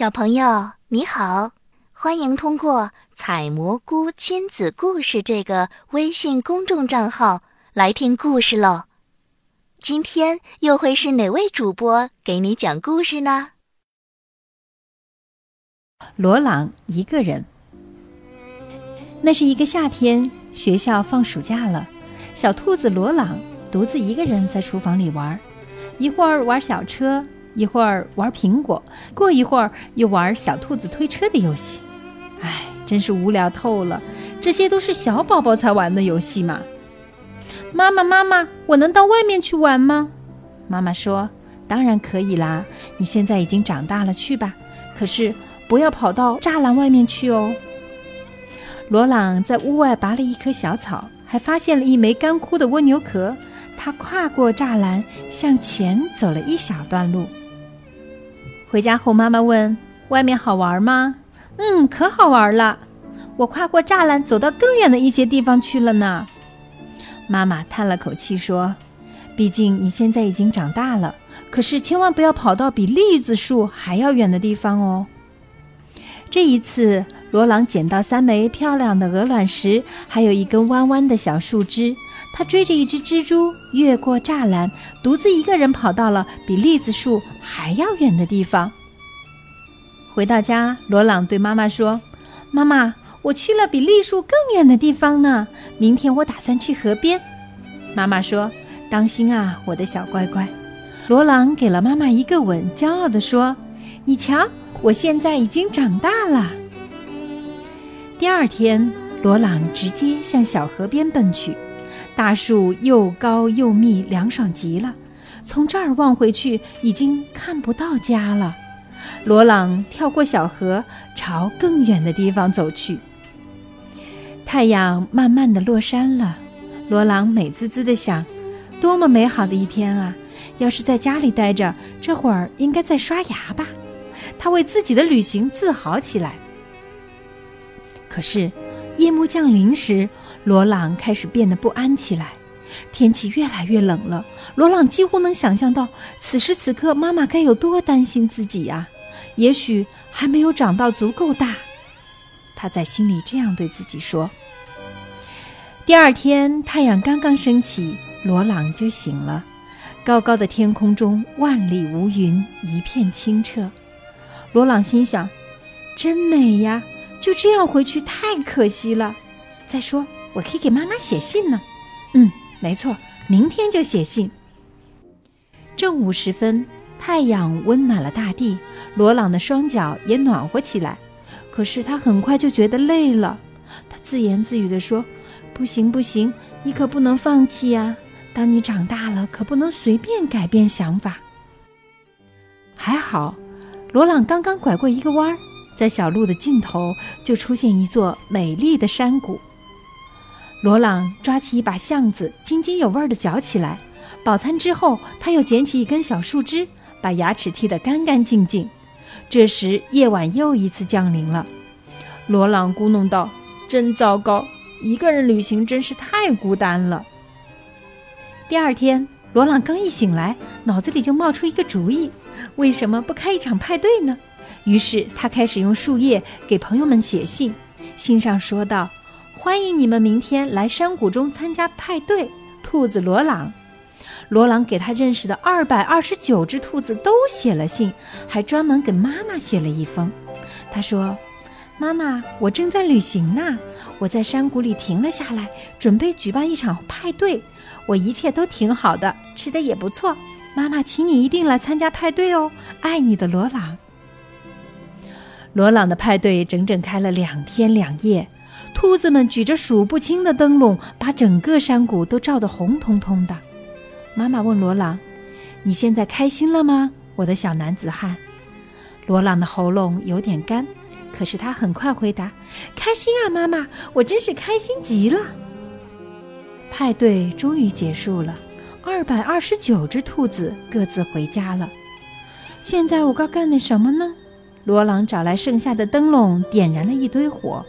小朋友你好，欢迎通过“采蘑菇亲子故事”这个微信公众账号来听故事喽。今天又会是哪位主播给你讲故事呢？罗朗一个人。那是一个夏天，学校放暑假了，小兔子罗朗独自一个人在厨房里玩，一会儿玩小车。一会儿玩苹果，过一会儿又玩小兔子推车的游戏，哎，真是无聊透了。这些都是小宝宝才玩的游戏嘛。妈妈，妈妈，我能到外面去玩吗？妈妈说：“当然可以啦，你现在已经长大了，去吧。可是不要跑到栅栏外面去哦。”罗朗在屋外拔了一棵小草，还发现了一枚干枯的蜗牛壳。他跨过栅栏，向前走了一小段路。回家后，妈妈问：“外面好玩吗？”“嗯，可好玩了。”“我跨过栅栏，走到更远的一些地方去了呢。”妈妈叹了口气说：“毕竟你现在已经长大了，可是千万不要跑到比栗子树还要远的地方哦。”这一次，罗朗捡到三枚漂亮的鹅卵石，还有一根弯弯的小树枝。他追着一只蜘蛛，越过栅栏，独自一个人跑到了比栗子树还要远的地方。回到家，罗朗对妈妈说：“妈妈，我去了比栗树更远的地方呢。明天我打算去河边。”妈妈说：“当心啊，我的小乖乖。”罗朗给了妈妈一个吻，骄傲地说：“你瞧，我现在已经长大了。”第二天，罗朗直接向小河边奔去。大树又高又密，凉爽极了。从这儿望回去，已经看不到家了。罗朗跳过小河，朝更远的地方走去。太阳慢慢的落山了，罗朗美滋滋的想：多么美好的一天啊！要是在家里待着，这会儿应该在刷牙吧。他为自己的旅行自豪起来。可是，夜幕降临时。罗朗开始变得不安起来，天气越来越冷了。罗朗几乎能想象到此时此刻妈妈该有多担心自己呀！也许还没有长到足够大，他在心里这样对自己说。第二天太阳刚刚升起，罗朗就醒了。高高的天空中万里无云，一片清澈。罗朗心想：真美呀！就这样回去太可惜了。再说。我可以给妈妈写信呢。嗯，没错，明天就写信。正午时分，太阳温暖了大地，罗朗的双脚也暖和起来。可是他很快就觉得累了，他自言自语地说：“不行，不行，你可不能放弃呀！当你长大了，可不能随便改变想法。”还好，罗朗刚刚拐过一个弯儿，在小路的尽头就出现一座美丽的山谷。罗朗抓起一把橡子，津津有味地嚼起来。饱餐之后，他又捡起一根小树枝，把牙齿剔得干干净净。这时，夜晚又一次降临了。罗朗咕哝道：“真糟糕，一个人旅行真是太孤单了。”第二天，罗朗刚一醒来，脑子里就冒出一个主意：为什么不开一场派对呢？于是，他开始用树叶给朋友们写信，信上说道。欢迎你们明天来山谷中参加派对。兔子罗朗，罗朗给他认识的二百二十九只兔子都写了信，还专门给妈妈写了一封。他说：“妈妈，我正在旅行呢，我在山谷里停了下来，准备举办一场派对。我一切都挺好的，吃的也不错。妈妈，请你一定来参加派对哦。爱你的罗朗。”罗朗的派对整整开了两天两夜。兔子们举着数不清的灯笼，把整个山谷都照得红彤彤的。妈妈问罗朗：“你现在开心了吗，我的小男子汉？”罗朗的喉咙有点干，可是他很快回答：“开心啊，妈妈，我真是开心极了。”派对终于结束了，二百二十九只兔子各自回家了。现在我该干点什么呢？罗朗找来剩下的灯笼，点燃了一堆火。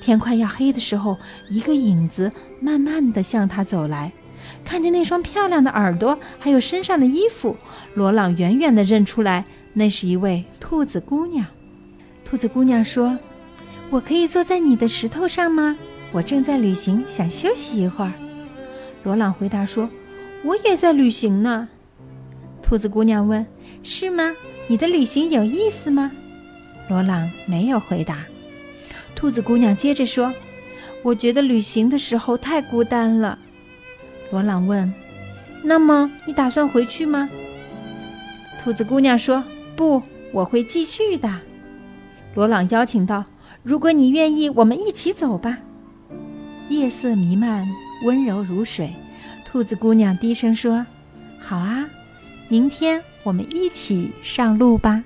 天快要黑的时候，一个影子慢慢地向他走来。看着那双漂亮的耳朵，还有身上的衣服，罗朗远远地认出来，那是一位兔子姑娘。兔子姑娘说：“我可以坐在你的石头上吗？我正在旅行，想休息一会儿。”罗朗回答说：“我也在旅行呢。”兔子姑娘问：“是吗？你的旅行有意思吗？”罗朗没有回答。兔子姑娘接着说：“我觉得旅行的时候太孤单了。”罗朗问：“那么你打算回去吗？”兔子姑娘说：“不，我会继续的。”罗朗邀请道：“如果你愿意，我们一起走吧。”夜色弥漫，温柔如水。兔子姑娘低声说：“好啊，明天我们一起上路吧。”